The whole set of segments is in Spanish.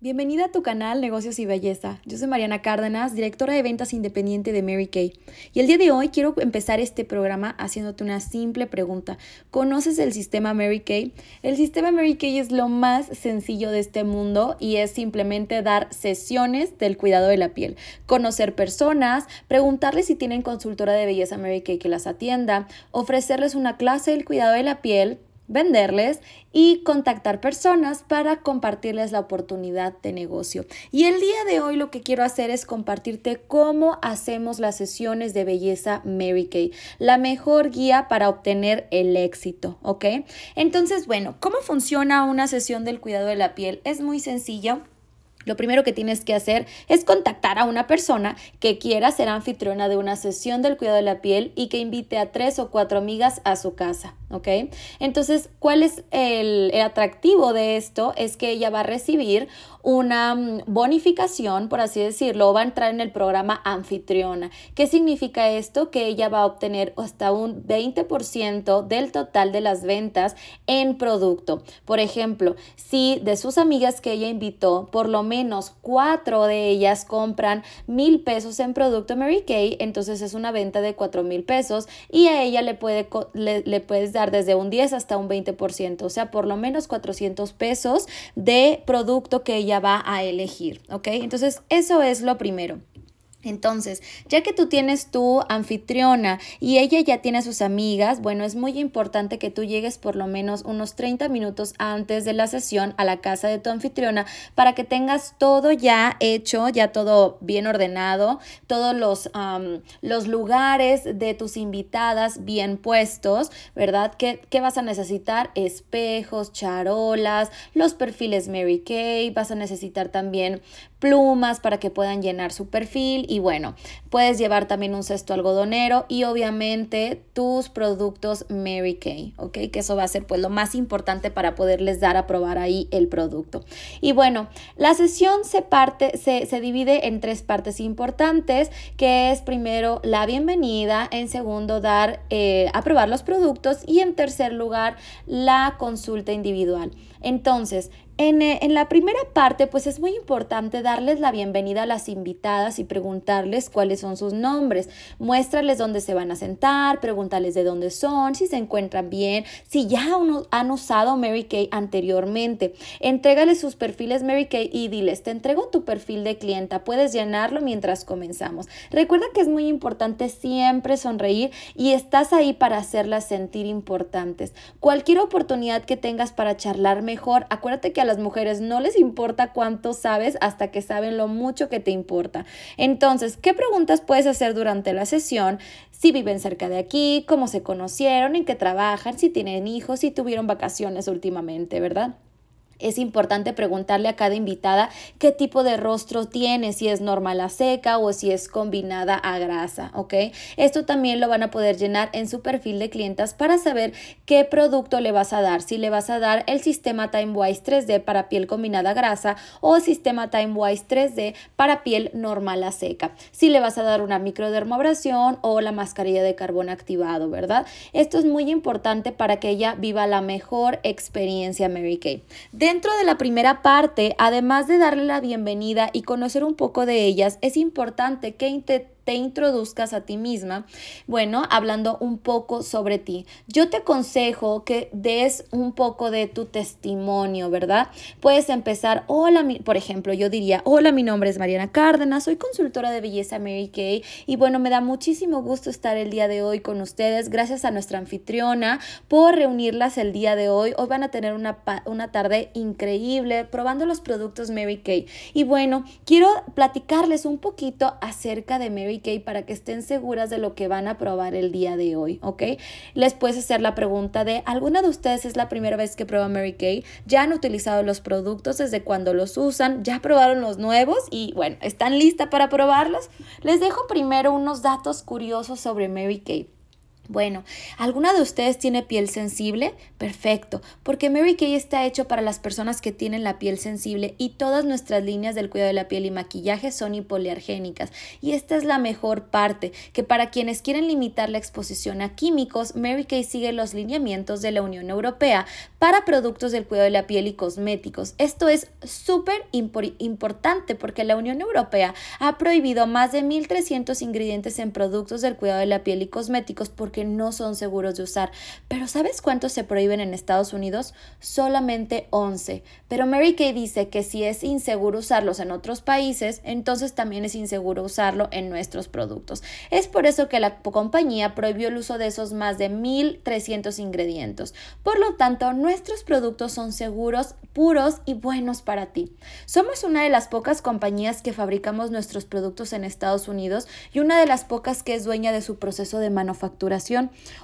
Bienvenida a tu canal Negocios y Belleza. Yo soy Mariana Cárdenas, directora de ventas independiente de Mary Kay. Y el día de hoy quiero empezar este programa haciéndote una simple pregunta. ¿Conoces el sistema Mary Kay? El sistema Mary Kay es lo más sencillo de este mundo y es simplemente dar sesiones del cuidado de la piel, conocer personas, preguntarles si tienen consultora de belleza Mary Kay que las atienda, ofrecerles una clase del cuidado de la piel venderles y contactar personas para compartirles la oportunidad de negocio. Y el día de hoy lo que quiero hacer es compartirte cómo hacemos las sesiones de belleza Mary Kay, la mejor guía para obtener el éxito, ¿ok? Entonces, bueno, ¿cómo funciona una sesión del cuidado de la piel? Es muy sencillo lo primero que tienes que hacer es contactar a una persona que quiera ser anfitriona de una sesión del cuidado de la piel y que invite a tres o cuatro amigas a su casa, ¿ok? Entonces, ¿cuál es el, atractivo de esto? Es que ella va a recibir una mm, bonificación, por así decirlo, o va a entrar en el programa anfitriona. ¿Qué significa esto? Que ella va a obtener hasta un 20% del total de las ventas en producto. Por ejemplo, si de sus amigas que ella invitó, por lo menos cuatro de ellas compran mil pesos en producto Mary Kay, entonces es una venta de cuatro mil pesos y a ella le, puede, le, puedes desde un 10 hasta un 20%, o sea, por lo menos 400 pesos de producto que ella va a elegir, ¿ok? Entonces, eso es lo primero. Entonces, ya que tú tienes tu anfitriona y ella ya tiene a sus amigas, bueno, es muy importante que tú llegues por lo menos unos 30 minutos antes de la sesión a la casa de tu anfitriona para que tengas todo ya hecho, ya todo bien ordenado, todos los, los lugares de tus invitadas bien puestos, ¿verdad? ¿Qué, ¿Qué vas a necesitar? Espejos, charolas, los perfiles Mary Kay, vas a necesitar también plumas para que puedan llenar su perfil y bueno, puedes llevar también un cesto algodonero y obviamente tus productos Mary Kay, ¿ok? Que eso va a ser pues lo más importante para poderles dar a probar ahí el producto. Y bueno, la sesión se parte, se, se divide en tres partes importantes, que es primero la bienvenida, en segundo dar eh, a probar los productos y en tercer lugar la consulta individual. Entonces, eh, en, la primera parte, pues es muy importante darles la bienvenida a las invitadas y preguntarles cuáles son sus nombres. Muéstrales dónde se van a sentar, pregúntales de dónde son, si se encuentran bien, si ya han usado Mary Kay anteriormente. Entrégales sus perfiles Mary Kay y diles, te entrego tu perfil de clienta, puedes llenarlo mientras comenzamos. Recuerda que es muy importante siempre sonreír y estás ahí para hacerlas sentir importantes. Cualquier oportunidad que tengas para charlar mejor, acuérdate que a las mujeres no les importa cuánto sabes hasta que saben lo mucho que te importa. Entonces, ¿qué preguntas puedes hacer durante la sesión? Si viven cerca de aquí, cómo se conocieron, en qué trabajan, si tienen hijos, si tuvieron vacaciones últimamente, ¿verdad? Es importante preguntarle a cada invitada qué tipo de rostro tiene, si es normal a seca o si es combinada a grasa, ¿ok? Esto también lo van a poder llenar en su perfil de clientas para saber qué producto le vas a dar, si le vas a dar el sistema TimeWise 3D para piel combinada a grasa o el sistema TimeWise 3D para piel normal a seca, si le vas a dar una microdermabrasión o la mascarilla de carbón activado, ¿verdad? Esto es muy importante para que ella viva la mejor experiencia Mary Kay. Dentro de la primera parte, además de darle la bienvenida y conocer un poco de ellas, es importante que te introduzcas a ti misma, bueno, hablando un poco sobre ti. Yo te aconsejo que des un poco de tu testimonio, ¿verdad? Puedes empezar, hola, por ejemplo, yo diría, hola, mi nombre es Mariana Cárdenas, soy consultora de belleza Mary Kay y bueno, me da muchísimo gusto estar el día de hoy con ustedes, gracias a nuestra anfitriona por reunirlas el día de hoy. Hoy van a tener una, una tarde increíble probando los productos Mary Kay. Y bueno, quiero platicarles un poquito acerca de Mary para que estén seguras de lo que van a probar el día de hoy, ¿ok? Les puedes hacer la pregunta de, ¿alguna de ustedes es la primera vez que prueba Mary Kay? ¿Ya han utilizado los productos desde cuando los usan? ¿Ya probaron los nuevos? Y bueno, ¿están listas para probarlos? Les dejo primero unos datos curiosos sobre Mary Kay. Bueno, ¿alguna de ustedes tiene piel sensible? Perfecto, porque Mary Kay está hecho para las personas que tienen la piel sensible y todas nuestras líneas del cuidado de la piel y maquillaje son hipoalergénicas. Y esta es la mejor parte, que para quienes quieren limitar la exposición a químicos, Mary Kay sigue los lineamientos de la Unión Europea para productos del cuidado de la piel y cosméticos. Esto es súper importante porque la Unión Europea ha prohibido más de 1.300 ingredientes en productos del cuidado de la piel y cosméticos porque no son seguros de usar. Pero ¿sabes cuántos se prohíben en Estados Unidos? Solamente 11. Pero Mary Kay dice que si es inseguro usarlos en otros países, entonces también es inseguro usarlo en nuestros productos. Es por eso que la compañía prohibió el uso de esos más de 1.300 ingredientes. Por lo tanto, nuestros productos son seguros, puros y buenos para ti. Somos una de las pocas compañías que fabricamos nuestros productos en Estados Unidos y una de las pocas que es dueña de su proceso de manufacturación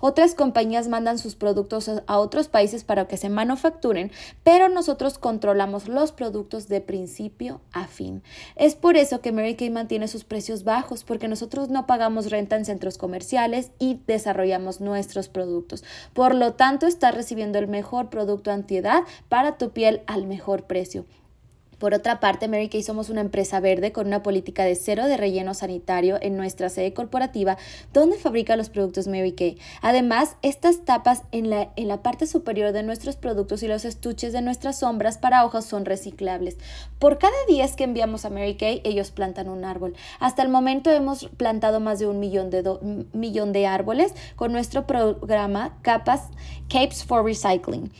otras compañías mandan sus productos a otros países para que se manufacturen, pero nosotros controlamos los productos de principio a fin. Es por eso que Mary Kay mantiene sus precios bajos, porque nosotros no pagamos renta en centros comerciales y desarrollamos nuestros productos. Por lo tanto, estás recibiendo el mejor producto antiedad para tu piel al mejor precio. Por otra parte, Mary Kay somos una empresa verde con una política de cero de relleno sanitario en nuestra sede corporativa donde fabrica los productos Mary Kay. Además, estas tapas en la, en la parte superior de nuestros productos y los estuches de nuestras sombras para hojas son reciclables. Por cada 10 que enviamos a Mary Kay, ellos plantan un árbol. Hasta el momento hemos plantado más de un millón de, millón de árboles con nuestro programa Capas Capes for Recycling.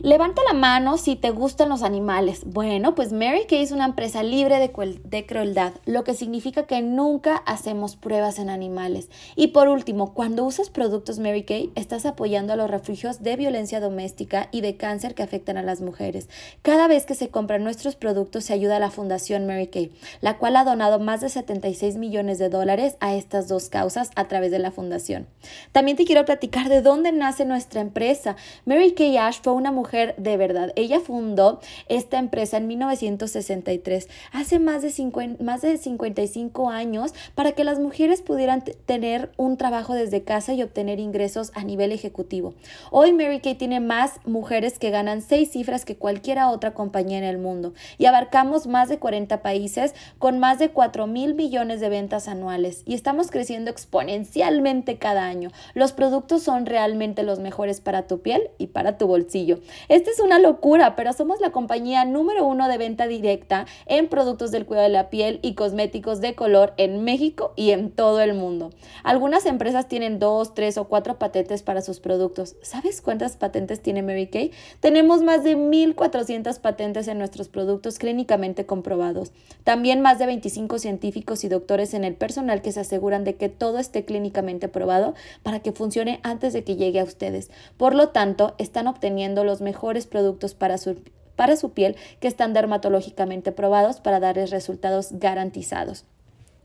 Levanta la mano si te gustan los animales. Bueno, pues Mary Kay es una empresa libre de, de, crueldad, lo que significa que nunca hacemos pruebas en animales. Y por último, cuando usas productos Mary Kay, estás apoyando a los refugios de violencia doméstica y de cáncer que afectan a las mujeres. Cada vez que se compran nuestros productos, se ayuda a la Fundación Mary Kay, la cual ha donado más de 76 millones de dólares a estas dos causas a través de la fundación. También te quiero platicar de dónde nace nuestra empresa. Mary Kay Ash fue una mujer de verdad. Ella fundó esta empresa en 1963, hace más de, 50, más de 55 años, para que las mujeres pudieran tener un trabajo desde casa y obtener ingresos a nivel ejecutivo. Hoy Mary Kay tiene más mujeres que ganan seis cifras que cualquier otra compañía en el mundo y abarcamos más de 40 países con más de 4 mil millones de ventas anuales y estamos creciendo exponencialmente cada año. Los productos son realmente los mejores para tu piel y para tu bolsillo. Esta es una locura, pero somos la compañía número uno de venta directa en productos del cuidado de la piel y cosméticos de color en México y en todo el mundo. Algunas empresas tienen dos, tres o cuatro patentes para sus productos. ¿Sabes cuántas patentes tiene Mary Kay? Tenemos más de 1.400 patentes en nuestros productos clínicamente comprobados. También más de 25 científicos y doctores en el personal que se aseguran de que todo esté clínicamente probado para que funcione antes de que llegue a ustedes. Por lo tanto, están obteniendo los mejores productos para su, para su piel que están dermatológicamente probados para darles resultados garantizados.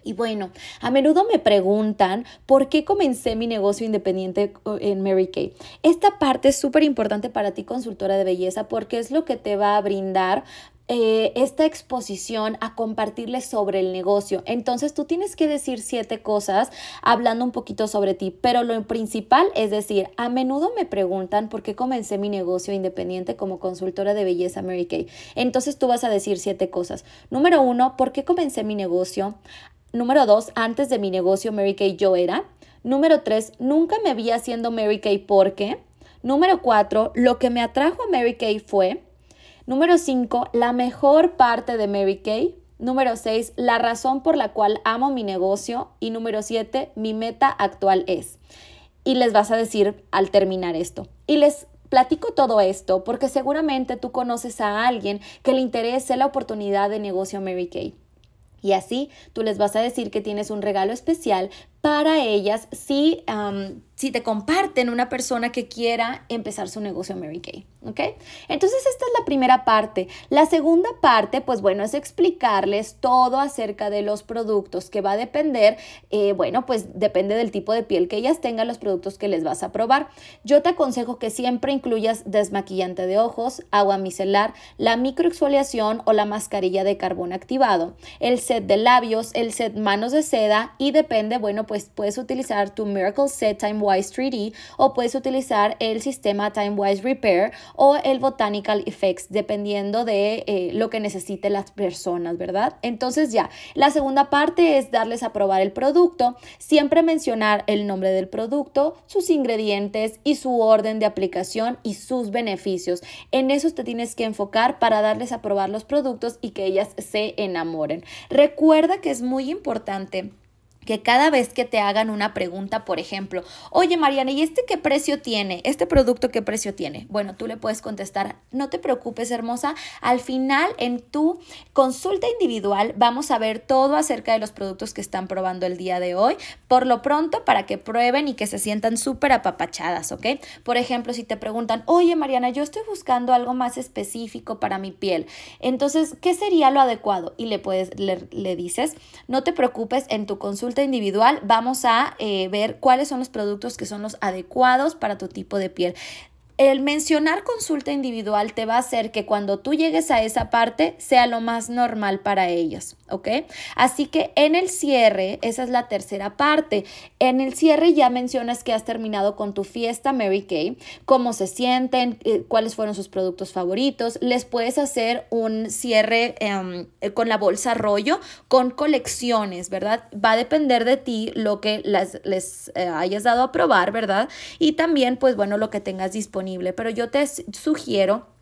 Y bueno, a menudo me preguntan por qué comencé mi negocio independiente en Mary Kay. Esta parte es súper importante para ti, consultora de belleza, porque es lo que te va a brindar eh, esta exposición a compartirles sobre el negocio. Entonces tú tienes que decir siete cosas hablando un poquito sobre ti, pero lo principal es decir, a menudo me preguntan por qué comencé mi negocio independiente como consultora de belleza Mary Kay. Entonces tú vas a decir siete cosas. Número uno, ¿por qué comencé mi negocio? Número dos, antes de mi negocio Mary Kay yo era. Número tres, nunca me vi haciendo Mary Kay porque. Número cuatro, lo que me atrajo a Mary Kay fue. Número 5, la mejor parte de Mary Kay. Número 6, la razón por la cual amo mi negocio. Y número 7, mi meta actual es. Y les vas a decir al terminar esto. Y les platico todo esto porque seguramente tú conoces a alguien que le interese la oportunidad de negocio Mary Kay. Y así tú les vas a decir que tienes un regalo especial para ellas si si te comparten una persona que quiera empezar su negocio Mary Kay, ¿ok? Entonces esta es la primera parte. La segunda parte, pues bueno, es explicarles todo acerca de los productos que va a depender, eh, bueno, pues depende del tipo de piel que ellas tengan, los productos que les vas a probar. Yo te aconsejo que siempre incluyas desmaquillante de ojos, agua micelar, la microexfoliación o la mascarilla de carbón activado, el set de labios, el set manos de seda y depende, bueno, pues pues puedes utilizar tu Miracle Set TimeWise 3D o puedes utilizar el sistema TimeWise Repair o el Botanical Effects, dependiendo de eh, lo que necesiten las personas, ¿verdad? Entonces ya, la segunda parte es darles a probar el producto, siempre mencionar el nombre del producto, sus ingredientes y su orden de aplicación y sus beneficios. En eso te tienes que enfocar para darles a probar los productos y que ellas se enamoren. Recuerda que es muy importante que cada vez que te hagan una pregunta, por ejemplo, oye Mariana, ¿y este qué precio tiene? ¿Este producto qué precio tiene? Bueno, tú le puedes contestar, no te preocupes hermosa, al final en tu consulta individual vamos a ver todo acerca de los productos que están probando el día de hoy, por lo pronto para que prueben y que se sientan súper apapachadas, ¿ok? Por ejemplo, si te preguntan, oye Mariana, yo estoy buscando algo más específico para mi piel, entonces, ¿qué sería lo adecuado? Y le puedes, le, le dices, no te preocupes en tu consulta individual vamos a eh, ver cuáles son los productos que son los adecuados para tu tipo de piel el mencionar consulta individual te va a hacer que cuando tú llegues a esa parte sea lo más normal para ellos, ¿ok? Así que en el cierre, esa es la tercera parte. En el cierre ya mencionas que has terminado con tu fiesta Mary Kay, cómo se sienten, eh, cuáles fueron sus productos favoritos. Les puedes hacer un cierre em, eh, con la bolsa rollo con colecciones, ¿verdad? Va a depender de ti lo que les eh, hayas dado a probar, ¿verdad? Y también, pues bueno, lo que tengas disponible pero yo te sugiero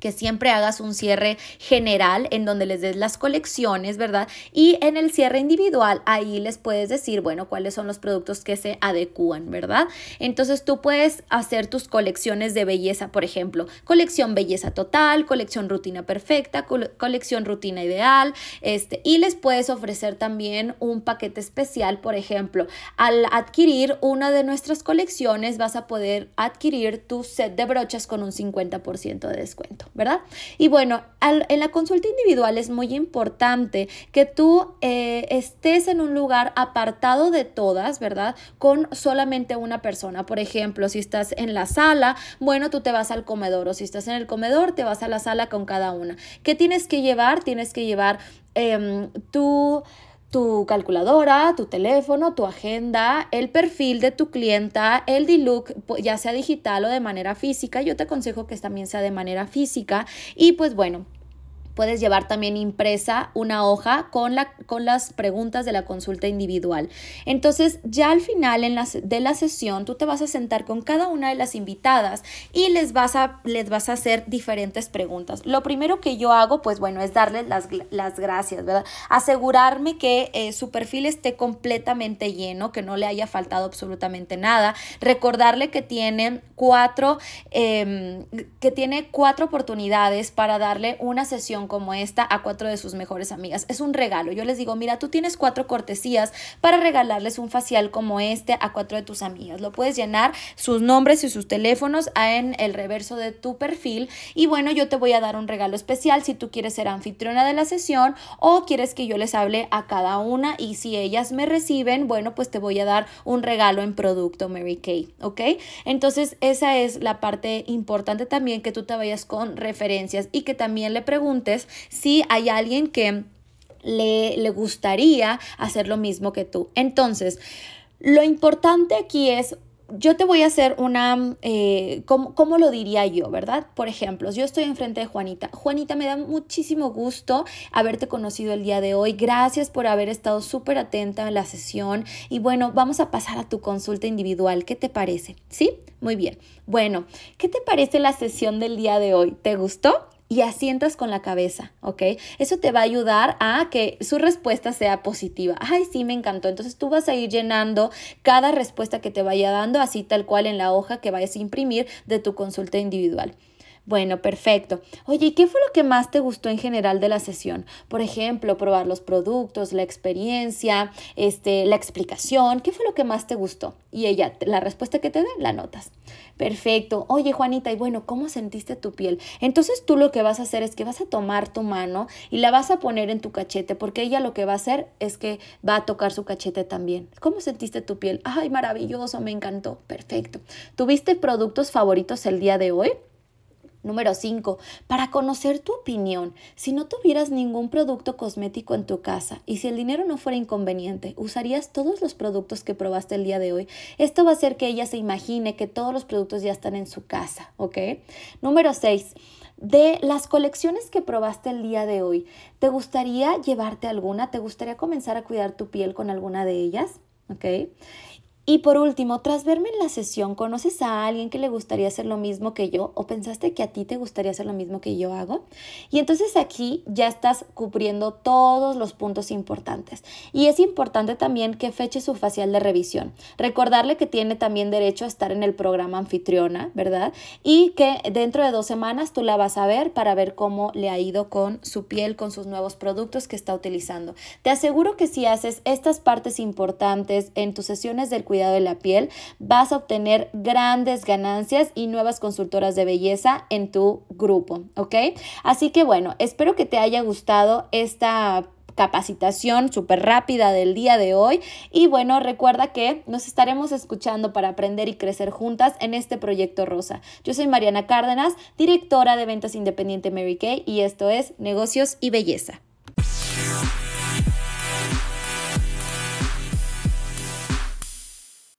que siempre hagas un cierre general en donde les des las colecciones, ¿verdad? Y en el cierre individual, ahí les puedes decir, bueno, cuáles son los productos que se adecúan, ¿verdad? Entonces tú puedes hacer tus colecciones de belleza, por ejemplo, colección belleza total, colección rutina perfecta, colección rutina ideal, este, y les puedes ofrecer también un paquete especial, por ejemplo, al adquirir una de nuestras colecciones vas a poder adquirir tu set de brochas con un 50% de descuento. ¿Verdad? Y bueno, en la consulta individual es muy importante que tú eh, estés en un lugar apartado de todas, ¿verdad? Con solamente una persona. Por ejemplo, si estás en la sala, bueno, tú te vas al comedor o si estás en el comedor, te vas a la sala con cada una. ¿Qué tienes que llevar? Tienes que llevar eh, tu tu calculadora, tu teléfono, tu agenda, el perfil de tu clienta, el D-Look, ya sea digital o de manera física. Yo te aconsejo que también sea de manera física. Y pues bueno, puedes llevar también impresa una hoja con, la, con las preguntas de la consulta individual. Entonces, ya al final en de la sesión, tú te vas a sentar con cada una de las invitadas y les vas a, les vas a hacer diferentes preguntas. Lo primero que yo hago, pues bueno, es darles las, las gracias, ¿verdad? Asegurarme que eh, su perfil esté completamente lleno, que no le haya faltado absolutamente nada. Recordarle que tienen cuatro, em, que tiene cuatro oportunidades para darle una sesión como esta a cuatro de sus mejores amigas. Es un regalo. Yo les digo, mira, tú tienes cuatro cortesías para regalarles un facial como este a cuatro de tus amigas. Lo puedes llenar sus nombres y sus teléfonos en el reverso de tu perfil. Y bueno, yo te voy a dar un regalo especial si tú quieres ser anfitriona de la sesión o quieres que yo les hable a cada una y si ellas me reciben, bueno, pues te voy a dar un regalo en producto Mary Kay, ¿ok? Entonces, esa es la parte importante también que tú te vayas con referencias y que también le preguntes si hay alguien que le, le gustaría hacer lo mismo que tú. Entonces, lo importante aquí es yo te voy a hacer una, eh, ¿cómo, lo diría yo, verdad? Por ejemplo, yo estoy enfrente de Juanita. Juanita, me da muchísimo gusto haberte conocido el día de hoy. Gracias por haber estado súper atenta en la sesión. Y bueno, vamos a pasar a tu consulta individual. ¿Qué te parece? ¿Sí? Muy bien. Bueno, ¿qué te parece la sesión del día de hoy? ¿Te gustó? Y asientas con la cabeza, ¿ok? Eso te va a ayudar a que su respuesta sea positiva. Ay, sí, me encantó. Entonces tú vas a ir llenando cada respuesta que te vaya dando, así tal cual en la hoja que vayas a imprimir de tu consulta individual. Bueno, perfecto. Oye, ¿y qué fue lo que más te gustó en general de la sesión? Por ejemplo, probar los productos, la experiencia, este, la explicación. ¿Qué fue lo que más te gustó? Y ella, la respuesta que te dé, la notas. Perfecto. Oye, Juanita, y bueno, ¿cómo sentiste tu piel? Entonces tú lo que vas a hacer es que vas a tomar tu mano y la vas a poner en tu cachete, porque ella lo que va a hacer es que va a tocar su cachete también. ¿Cómo sentiste tu piel? Ay, maravilloso, me encantó. Perfecto. ¿Tuviste productos favoritos el día de hoy? Número 5. Para conocer tu opinión, si no tuvieras ningún producto cosmético en tu casa y si el dinero no fuera inconveniente, ¿usarías todos los productos que probaste el día de hoy? Esto va a hacer que ella se imagine que todos los productos ya están en su casa, ¿ok? Número 6. De las colecciones que probaste el día de hoy, ¿te gustaría llevarte alguna? ¿Te gustaría comenzar a cuidar tu piel con alguna de ellas? ¿Ok? Y por último, tras verme en la sesión, ¿conoces a alguien que le gustaría hacer lo mismo que yo o pensaste que a ti te gustaría hacer lo mismo que yo hago? Y entonces aquí ya estás cubriendo todos los puntos importantes. Y es importante también que feche su facial de revisión. Recordarle que tiene también derecho a estar en el programa anfitriona, ¿verdad? Y que dentro de dos semanas tú la vas a ver para ver cómo le ha ido con su piel, con sus nuevos productos que está utilizando. Te aseguro que si haces estas partes importantes en tus sesiones del de la piel, vas a obtener grandes ganancias y nuevas consultoras de belleza en tu grupo, ¿ok? Así que bueno, espero que te haya gustado esta capacitación súper rápida del día de hoy. Y bueno, recuerda que nos estaremos escuchando para aprender y crecer juntas en este proyecto Rosa. Yo soy Mariana Cárdenas, directora de ventas independiente Mary Kay, y esto es Negocios y Belleza.